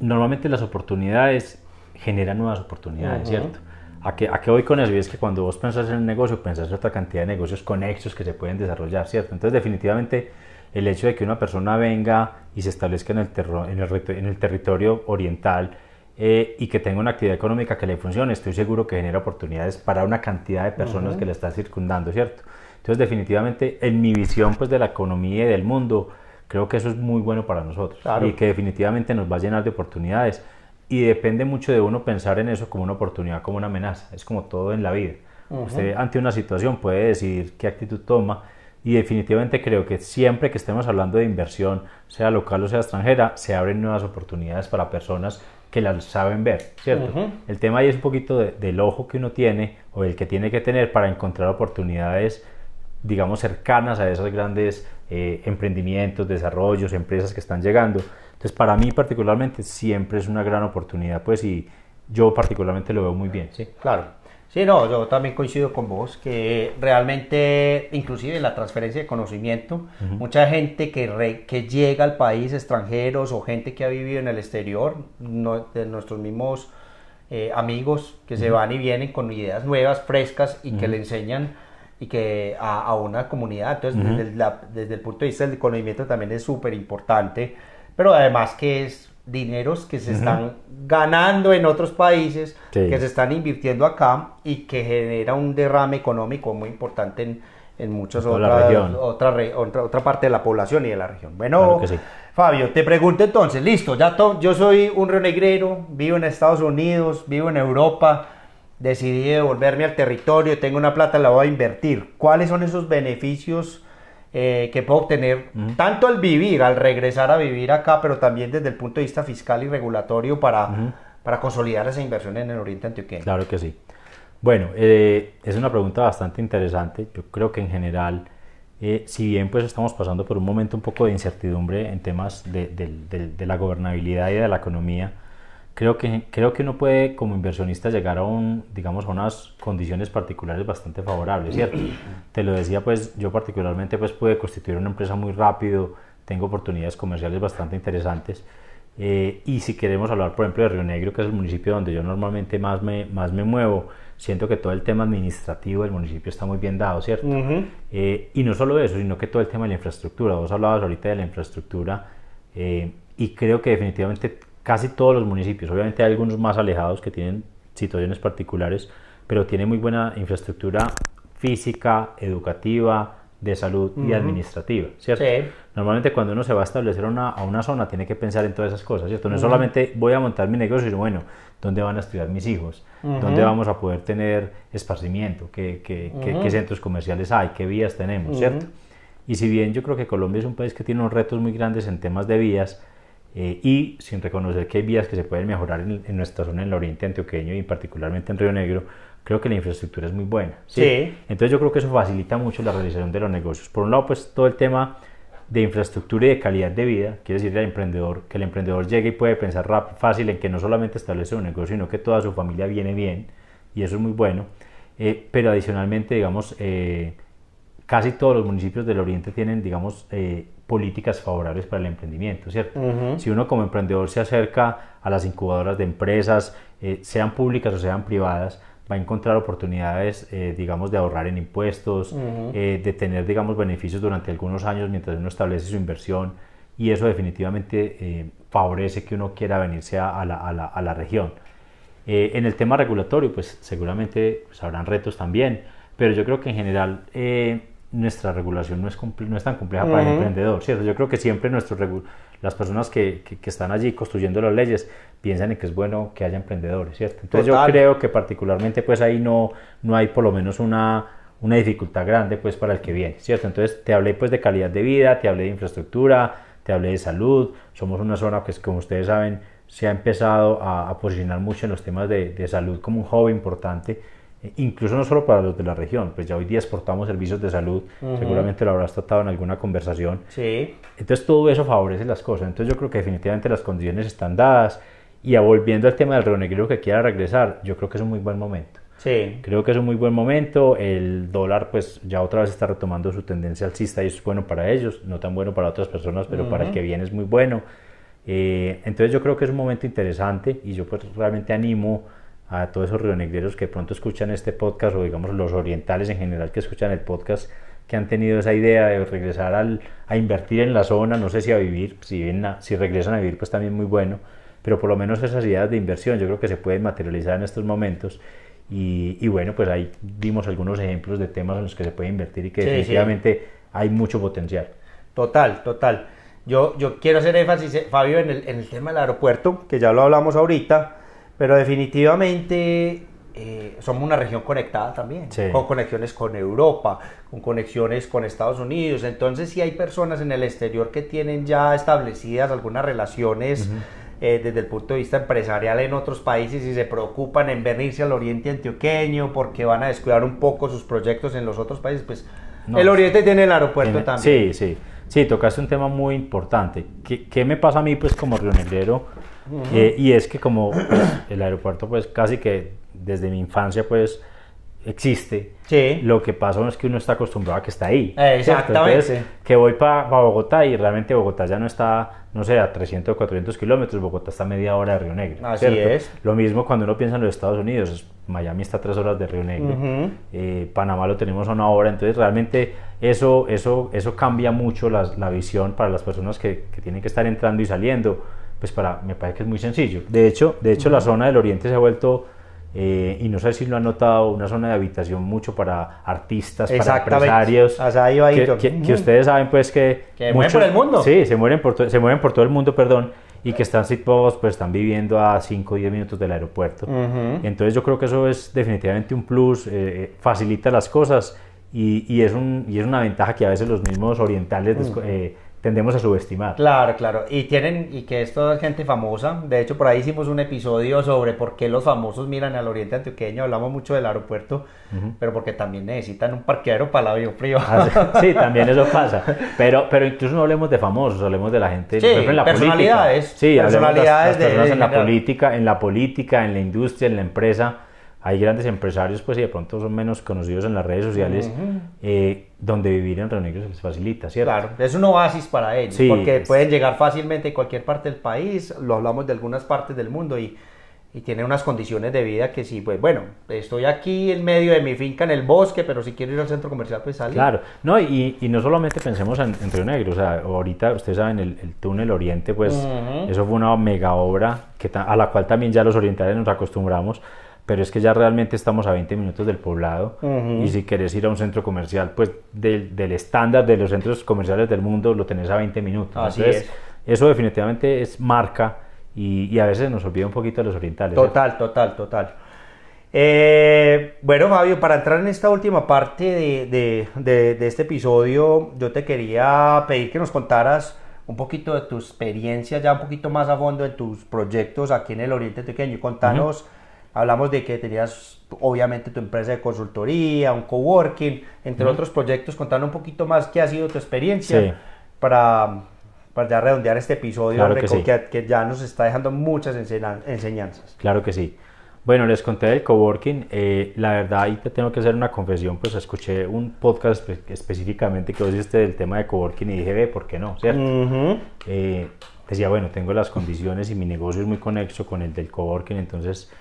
normalmente las oportunidades generan nuevas oportunidades, ¿cierto? ¿A qué, ¿A qué voy con eso? Y es que cuando vos pensás en un negocio, pensás en otra cantidad de negocios conexos que se pueden desarrollar, ¿cierto? Entonces, definitivamente, el hecho de que una persona venga y se establezca en el, en el, en el territorio oriental eh, y que tenga una actividad económica que le funcione, estoy seguro que genera oportunidades para una cantidad de personas que le están circundando, ¿cierto? Entonces, definitivamente, en mi visión pues, de la economía y del mundo, Creo que eso es muy bueno para nosotros y que definitivamente nos va a llenar de oportunidades. Y depende mucho de uno pensar en eso como una oportunidad, como una amenaza. Es como todo en la vida. Usted ante una situación puede decidir qué actitud toma y definitivamente creo que siempre que estemos hablando de inversión, sea local o sea extranjera, se abren nuevas oportunidades para personas que las saben ver, ¿cierto? El tema ahí es un poquito del ojo que uno tiene o el que tiene que tener para encontrar oportunidades digamos, cercanas a esos grandes eh, emprendimientos, desarrollos, empresas que están llegando. Entonces, para mí particularmente siempre es una gran oportunidad, pues, y yo particularmente lo veo muy bien. Sí, claro. Sí, no, yo también coincido con vos que realmente, inclusive la transferencia de conocimiento, mucha gente que, que llega al país, extranjeros o gente que ha vivido en el exterior, de nuestros mismos eh, amigos que se van y vienen con ideas nuevas, frescas y que le enseñan y que a, una comunidad. Entonces, desde, el punto de vista del conocimiento también es súper importante, pero además que es dineros que se están ganando en otros países, que se están invirtiendo acá y que genera un derrame económico muy importante en, en muchas otras otra, otra, otra, parte de la población y de la región. Bueno, Fabio, te pregunto entonces, listo, ya yo soy un rionegrero, vivo en Estados Unidos, vivo en Europa, decidí devolverme al territorio, tengo una plata, la voy a invertir. ¿Cuáles son esos beneficios eh, que puedo obtener tanto al vivir, al regresar a vivir acá, pero también desde el punto de vista fiscal y regulatorio para, para consolidar esa inversión en el Oriente Antioqueño? Claro que sí. Bueno, eh, es una pregunta bastante interesante. Yo creo que en general, eh, si bien pues estamos pasando por un momento un poco de incertidumbre en temas de, de la gobernabilidad y de la economía, creo que, creo que uno puede como inversionista llegar a, un, digamos, a unas condiciones particulares bastante favorables, ¿cierto? Te lo decía, pues yo particularmente pues pude constituir una empresa muy rápido, tengo oportunidades comerciales bastante interesantes. Eh, y si queremos hablar, por ejemplo, de Río Negro, que es el municipio donde yo normalmente más me, más me muevo, siento que todo el tema administrativo del municipio está muy bien dado, ¿cierto? Eh, y no solo eso, sino que todo el tema de la infraestructura. Vos hablabas ahorita de la infraestructura eh, y creo que definitivamente casi todos los municipios, obviamente hay algunos más alejados que tienen situaciones particulares, pero tiene muy buena infraestructura física, educativa, de salud y administrativa, ¿cierto? Normalmente cuando uno se va a establecer una, a una zona tiene que pensar en todas esas cosas, ¿cierto? No solamente voy a montar mi negocio, sino bueno, ¿dónde van a estudiar mis hijos? ¿Dónde vamos a poder tener esparcimiento? ¿Qué, qué, qué, centros comerciales hay? ¿Qué vías tenemos? ¿Cierto? Y si bien yo creo que Colombia es un país que tiene unos retos muy grandes en temas de vías, eh, y sin reconocer que hay vías que se pueden mejorar en, nuestra zona en el oriente antioqueño y particularmente en Río Negro, creo que la infraestructura es muy buena. ¿sí? Entonces yo creo que eso facilita mucho la realización de los negocios. Por un lado, pues todo el tema de infraestructura y de calidad de vida, quiere decir al emprendedor, que el emprendedor llegue y puede pensar rápido, fácil en que no solamente establece un negocio, sino que toda su familia viene bien, y eso es muy bueno. Eh, pero adicionalmente, digamos, eh, casi todos los municipios del oriente tienen, digamos, políticas favorables para el emprendimiento, ¿cierto? Si uno como emprendedor se acerca a las incubadoras de empresas, eh, sean públicas o sean privadas, va a encontrar oportunidades, eh, digamos, de ahorrar en impuestos, eh, de tener, digamos, beneficios durante algunos años mientras uno establece su inversión y eso definitivamente favorece que uno quiera venirse a, la, a la, a la, región. en el tema regulatorio, pues seguramente pues, habrán retos también, pero yo creo que en general nuestra regulación no es, no es tan compleja para el emprendedor, ¿cierto? Yo creo que siempre nuestro las personas que, que, están allí construyendo las leyes piensan en que es bueno que haya emprendedores, ¿cierto? Entonces yo creo que particularmente pues ahí no, no hay por lo menos una, una dificultad grande pues para el que viene, ¿cierto? Entonces te hablé pues de calidad de vida, te hablé de infraestructura, te hablé de salud, somos una zona que como ustedes saben se ha empezado a, a posicionar mucho en los temas de, de salud como un hobby importante, incluso no solo para los de la región, pues ya hoy día exportamos servicios de salud, seguramente lo habrás tratado en alguna conversación. Sí. Entonces todo eso favorece las cosas, entonces yo creo que definitivamente las condiciones están dadas y volviendo al tema del Río Negro que quiera regresar, yo creo que es un muy buen momento. Sí. Creo que es un muy buen momento, el dólar pues ya otra vez está retomando su tendencia alcista y eso es bueno para ellos, no tan bueno para otras personas, pero para el que viene es muy bueno. Eh, entonces yo creo que es un momento interesante y yo pues realmente animo a todos esos rionegreros que pronto escuchan este podcast o digamos los orientales en general que escuchan el podcast que han tenido esa idea de regresar al, a invertir en la zona, no sé si a vivir, si, si regresan a vivir pues también muy bueno, pero por lo menos esas ideas de inversión yo creo que se pueden materializar en estos momentos y, y bueno pues ahí vimos algunos ejemplos de temas en los que se puede invertir y que definitivamente hay mucho potencial. Total, total. Yo, yo quiero hacer énfasis, Fabio, en el, en el tema del aeropuerto, que ya lo hablamos ahorita pero definitivamente eh, somos una región conectada también, con conexiones con Europa, con conexiones con Estados Unidos. Entonces, si hay personas en el exterior que tienen ya establecidas algunas relaciones eh, desde el punto de vista empresarial en otros países y se preocupan en venirse al oriente antioqueño porque van a descuidar un poco sus proyectos en los otros países, pues el oriente tiene el aeropuerto también. Sí, sí. Sí, tocaste un tema muy importante. ¿Qué, ¿Qué, me pasa a mí, pues, como rionegrero? Eh, y es que como pues, el aeropuerto pues casi que desde mi infancia pues existe, lo que pasa es que uno está acostumbrado a que está ahí. exactamente. que voy para Bogotá y realmente Bogotá ya no está, no sé, a 300 o 400 kilómetros, Bogotá está a media hora de Río Negro. Así es. Lo mismo cuando uno piensa en los Estados Unidos, Miami está a tres horas de Río Negro, eh, Panamá lo tenemos a una hora, entonces realmente eso, eso, eso cambia mucho la, la visión para las personas que, que tienen que estar entrando y saliendo pues para, me parece que es muy sencillo. De hecho, de hecho la zona del oriente se ha vuelto eh, y no sé si lo han notado, una zona de habitación mucho para artistas, para empresarios. que, que, ustedes saben pues que... Que mueren por el mundo. Sí, se mueren por, se mueven por todo el mundo, perdón, y que están situados, pues están viviendo a 5 o 10 minutos del aeropuerto. Entonces yo creo que eso es definitivamente un plus, eh, eh, facilita las cosas y, y, es un, y es una ventaja que a veces los mismos orientales tendemos a subestimar. Claro, claro. Y tienen, y que esto es gente famosa. De hecho, por ahí hicimos un episodio sobre por qué los famosos miran al oriente antioqueño. Hablamos mucho del aeropuerto, pero porque también necesitan un parqueadero para el avión privado. Ah, sí, también eso pasa. Pero, pero incluso no hablemos de famosos, hablemos de la gente. Sí, en la personalidades. Política. Sí, personalidades de, en la política, en la política, en la industria, en la empresa hay grandes empresarios pues y de pronto son menos conocidos en las redes sociales eh, donde vivir en Río Negro se les facilita, ¿cierto? Claro, es un oasis para ellos porque pueden llegar fácilmente a cualquier parte del país, lo hablamos de algunas partes del mundo y, y tienen unas condiciones de vida que sí, pues bueno, estoy aquí en medio de mi finca en el bosque, pero si quiero ir al centro comercial pues salgo. Claro, no, y, y no solamente pensemos en, Río Negro, o sea, ahorita ustedes saben el, el túnel oriente pues eso fue una mega obra que, a la cual también ya los orientales nos acostumbramos pero es que ya realmente estamos a 20 minutos del poblado y si quieres ir a un centro comercial, pues del, del estándar de los centros comerciales del mundo lo tenés a 20 minutos. Así es. Eso definitivamente es marca y, y, a veces nos olvida un poquito de los orientales. Total, total, total. Eh, bueno, Fabio, para entrar en esta última parte de, de, de, de, este episodio, yo te quería pedir que nos contaras un poquito de tu experiencia, ya un poquito más a fondo de tus proyectos aquí en el Oriente Pequeño. Contanos. Hablamos de que tenías obviamente tu empresa de consultoría, un coworking, entre otros proyectos. Contanos un poquito más qué ha sido tu experiencia para, para ya redondear este episodio que, ya nos está dejando muchas enseñanzas. Claro que sí. Bueno, les conté del coworking. Eh, la verdad, ahí te tengo que hacer una confesión. Pues escuché un podcast específicamente que vos hiciste del tema de coworking y dije, ve, ¿por qué no? ¿Cierto? Eh, decía, bueno, tengo las condiciones y mi negocio es muy conexo con el del coworking, entonces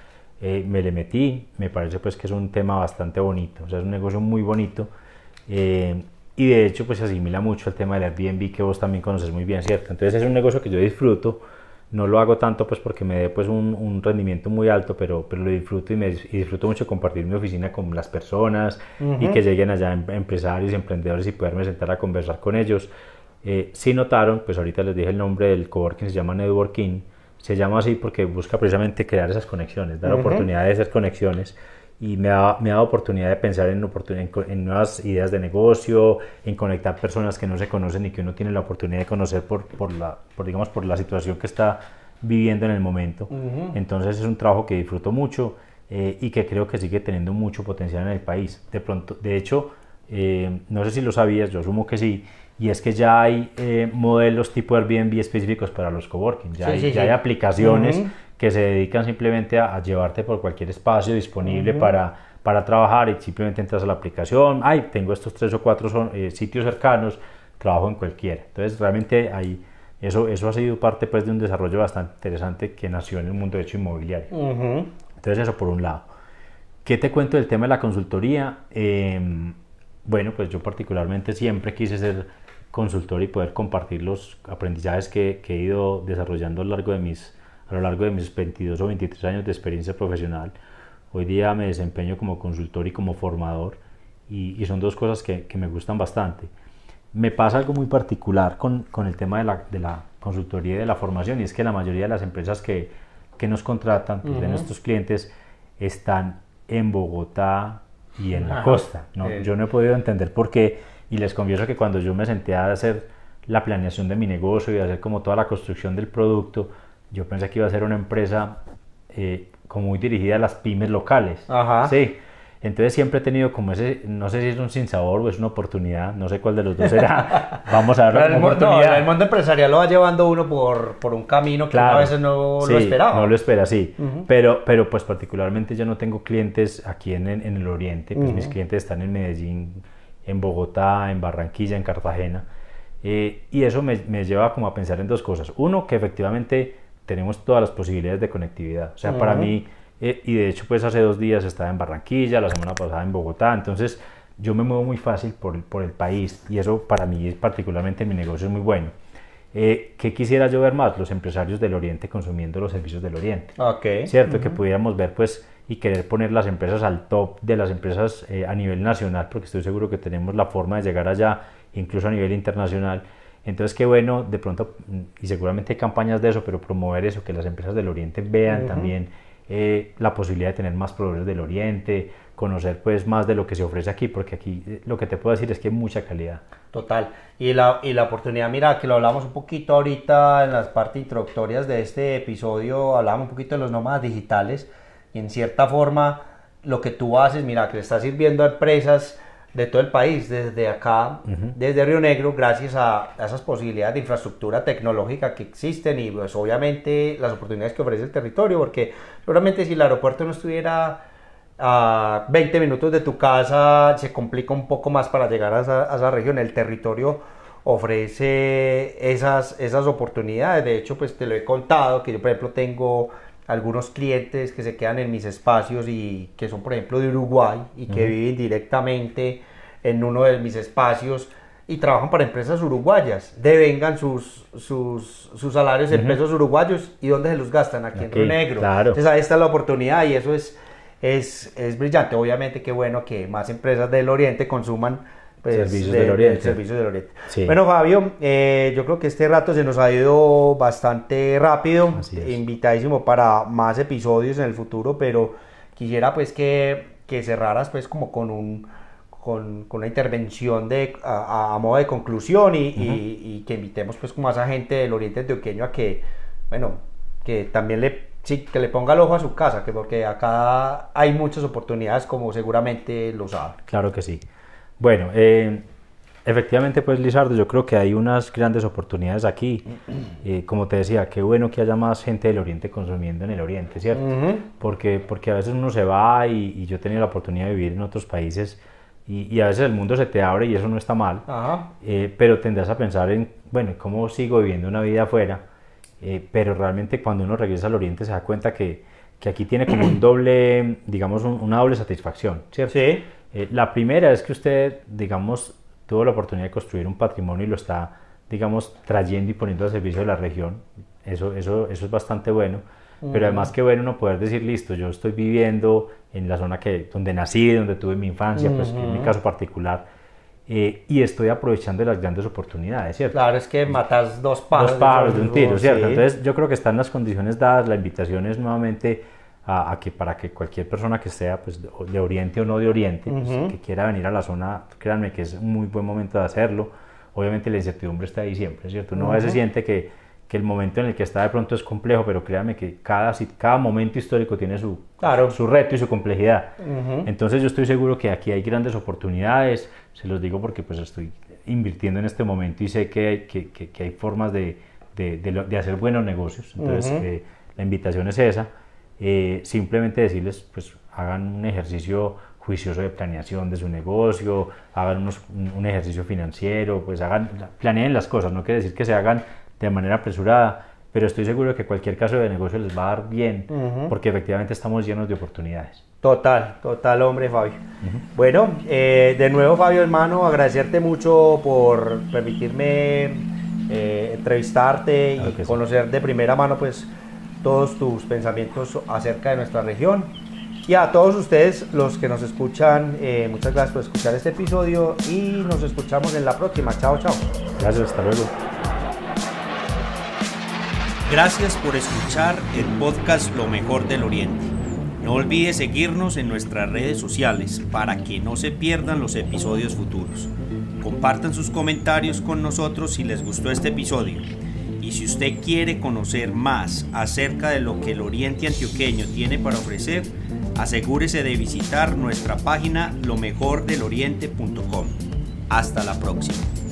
eh, me le metí, me parece pues que es un tema bastante bonito, o sea, es un negocio muy bonito eh, y de hecho pues se asimila mucho al tema del Airbnb que vos también conoces muy bien, ¿cierto? Entonces es un negocio que yo disfruto, no lo hago tanto pues porque me dé pues un, un rendimiento muy alto, pero, pero lo disfruto y, me, disfruto mucho compartir mi oficina con las personas y que lleguen allá em, empresarios y emprendedores y poderme sentar a conversar con ellos. Eh, si notaron, pues ahorita les dije el nombre del coworking, se llama Networking se llama así porque busca precisamente crear esas conexiones, dar oportunidad de esas conexiones y me ha, me ha dado oportunidad de pensar en, en, nuevas ideas de negocio, en conectar personas que no se conocen y que uno tiene la oportunidad de conocer por, por la, por, digamos, por la situación que está viviendo en el momento. Entonces es un trabajo que disfruto mucho eh, y que creo que sigue teniendo mucho potencial en el país. De pronto, de hecho, eh, no sé si lo sabías, yo asumo que sí, y es que ya hay eh, modelos tipo Airbnb específicos para los coworking, ya, hay, ya hay, aplicaciones que se dedican simplemente a, llevarte por cualquier espacio disponible para, para trabajar y simplemente entras a la aplicación, ay, tengo estos tres o cuatro son, eh, sitios cercanos, trabajo en cualquiera. Entonces realmente hay, eso, eso ha sido parte pues, de un desarrollo bastante interesante que nació en el mundo de hecho inmobiliario. Entonces eso por un lado. ¿Qué te cuento del tema de la consultoría? Em, bueno, pues yo particularmente siempre quise ser consultor y poder compartir los aprendizajes que, he ido desarrollando a lo, largo de mis, a lo largo de mis 22 o 23 años de experiencia profesional. Hoy día me desempeño como consultor y como formador y, son dos cosas que, me gustan bastante. Me pasa algo muy particular con, con el tema de la, de la, consultoría y de la formación y es que la mayoría de las empresas que, que nos contratan, pues, de nuestros clientes, están en Bogotá y en la costa. ¿no? Yo no he podido entender por qué y les confieso que cuando yo me senté a hacer la planeación de mi negocio y hacer como toda la construcción del producto, yo pensé que iba a ser una empresa eh, como muy dirigida a las pymes locales. Ajá. Sí. Entonces siempre he tenido como ese, no sé si es un sinsabor o es una oportunidad, no sé cuál de los dos será. Vamos a ver la oportunidad. el mundo empresarial lo va llevando uno por, por un camino que a veces no lo esperaba. No lo espera, sí. pero, pero pues particularmente yo no tengo clientes aquí en, en, el oriente, pues mis clientes están en Medellín, en Bogotá, en Barranquilla, en Cartagena. Eh, y eso me, me, lleva como a pensar en dos cosas. Uno, que efectivamente tenemos todas las posibilidades de conectividad. O sea, para mí, eh, y de hecho pues hace dos días estaba en Barranquilla, la semana pasada en Bogotá, entonces yo me muevo muy fácil por, por el país y eso para mí particularmente en mi negocio es muy bueno. Eh, ¿Qué quisiera yo ver más? Los empresarios del Oriente consumiendo los servicios del Oriente. Okay. ¿Cierto? Que pudiéramos ver pues y querer poner las empresas al top de las empresas eh, a nivel nacional, porque estoy seguro que tenemos la forma de llegar allá, incluso a nivel internacional. Entonces, qué bueno, de pronto, y seguramente hay campañas de eso, pero promover eso, que las empresas del Oriente vean también eh, la posibilidad de tener más proveedores del Oriente, conocer pues más de lo que se ofrece aquí, porque aquí eh, lo que te puedo decir es que hay mucha calidad. Total. Y la, y la oportunidad, mira, que lo hablamos un poquito ahorita en las partes introductorias de este episodio, hablamos un poquito de los nómadas digitales y en cierta forma lo que tú haces, mira, que le estás sirviendo a empresas de todo el país, desde acá, desde Río Negro, gracias a, esas posibilidades de infraestructura tecnológica que existen y pues obviamente las oportunidades que ofrece el territorio, porque seguramente si el aeropuerto no estuviera a 20 minutos de tu casa, se complica un poco más para llegar a esa, región, el territorio ofrece esas, esas oportunidades, de hecho pues te lo he contado, que yo por ejemplo tengo algunos clientes que se quedan en mis espacios y que son, por ejemplo, de Uruguay y que viven directamente en uno de mis espacios y trabajan para empresas uruguayas, devengan sus, sus, sus salarios en pesos uruguayos y dónde se los gastan, aquí, en Río Negro. Entonces ahí está la oportunidad y eso es, es, es brillante. Obviamente qué bueno que más empresas del Oriente consuman pues, servicios, del Oriente. servicios del Oriente. Bueno, Fabio, eh, yo creo que este rato se nos ha ido bastante rápido. Invitadísimo para más episodios en el futuro, pero quisiera pues que, que cerraras pues como con un con, con una intervención de, a, modo de conclusión y, y, que invitemos pues como a esa gente del Oriente Antioqueño a que, bueno, que también le, sí, que le ponga el ojo a su casa, que porque acá hay muchas oportunidades como seguramente lo sabe. Claro que sí. Bueno, eh, efectivamente, pues Lizardo, yo creo que hay unas grandes oportunidades aquí. Eh, como te decía, qué bueno que haya más gente del Oriente consumiendo en el Oriente, ¿cierto? porque, porque a veces uno se va y, yo he tenido la oportunidad de vivir en otros países y, a veces el mundo se te abre y eso no está mal, eh, pero tendrás a pensar en, bueno, ¿cómo sigo viviendo una vida afuera? pero realmente cuando uno regresa al Oriente se da cuenta que, que aquí tiene como un doble, digamos, una doble satisfacción, ¿cierto? Sí. Eh, la primera es que usted, digamos, tuvo la oportunidad de construir un patrimonio y lo está, digamos, trayendo y poniendo al servicio de la región. Eso, eso, eso es bastante bueno. Pero además que bueno uno poder decir, listo, yo estoy viviendo en la zona que, donde nací, donde tuve mi infancia, pues en mi caso particular, eh, y estoy aprovechando las grandes oportunidades, ¿cierto? Claro, es que matas dos pájaros. Dos pájaros de un tiro, ¿cierto? Entonces yo creo que están las condiciones dadas, la invitación es nuevamente a, que para que cualquier persona que sea pues, de Oriente o no de Oriente, pues, que quiera venir a la zona, créanme que es un muy buen momento de hacerlo. Obviamente la incertidumbre está ahí siempre, ¿cierto? Uno a veces siente que, que, el momento en el que está de pronto es complejo, pero créanme que cada, cada momento histórico tiene su, claro. su reto y su complejidad. Entonces yo estoy seguro que aquí hay grandes oportunidades, se los digo porque pues estoy invirtiendo en este momento y sé que, que, que hay formas de, de, de, hacer buenos negocios. Entonces eh, la invitación es esa. Eh, simplemente decirles, pues hagan un ejercicio juicioso de planeación de su negocio, hagan un, ejercicio financiero, pues hagan, planeen las cosas, no quiere decir que se hagan de manera apresurada, pero estoy seguro que cualquier caso de negocio les va a dar bien, porque efectivamente estamos llenos de oportunidades. Total, total, hombre, Fabio. Bueno, eh, de nuevo, Fabio, hermano, agradecerte mucho por permitirme eh, entrevistarte y conocer de primera mano, pues, todos tus pensamientos acerca de nuestra región. Y a todos ustedes, los que nos escuchan, eh, muchas gracias por escuchar este episodio y nos escuchamos en la próxima. Chao, chao. Gracias, hasta luego. Gracias por escuchar el podcast Lo mejor del Oriente. No olvides seguirnos en nuestras redes sociales para que no se pierdan los episodios futuros. Compartan sus comentarios con nosotros si les gustó este episodio si usted quiere conocer más acerca de lo que el Oriente Antioqueño tiene para ofrecer, asegúrese de visitar nuestra página lomejordeloriente.com. Hasta la próxima.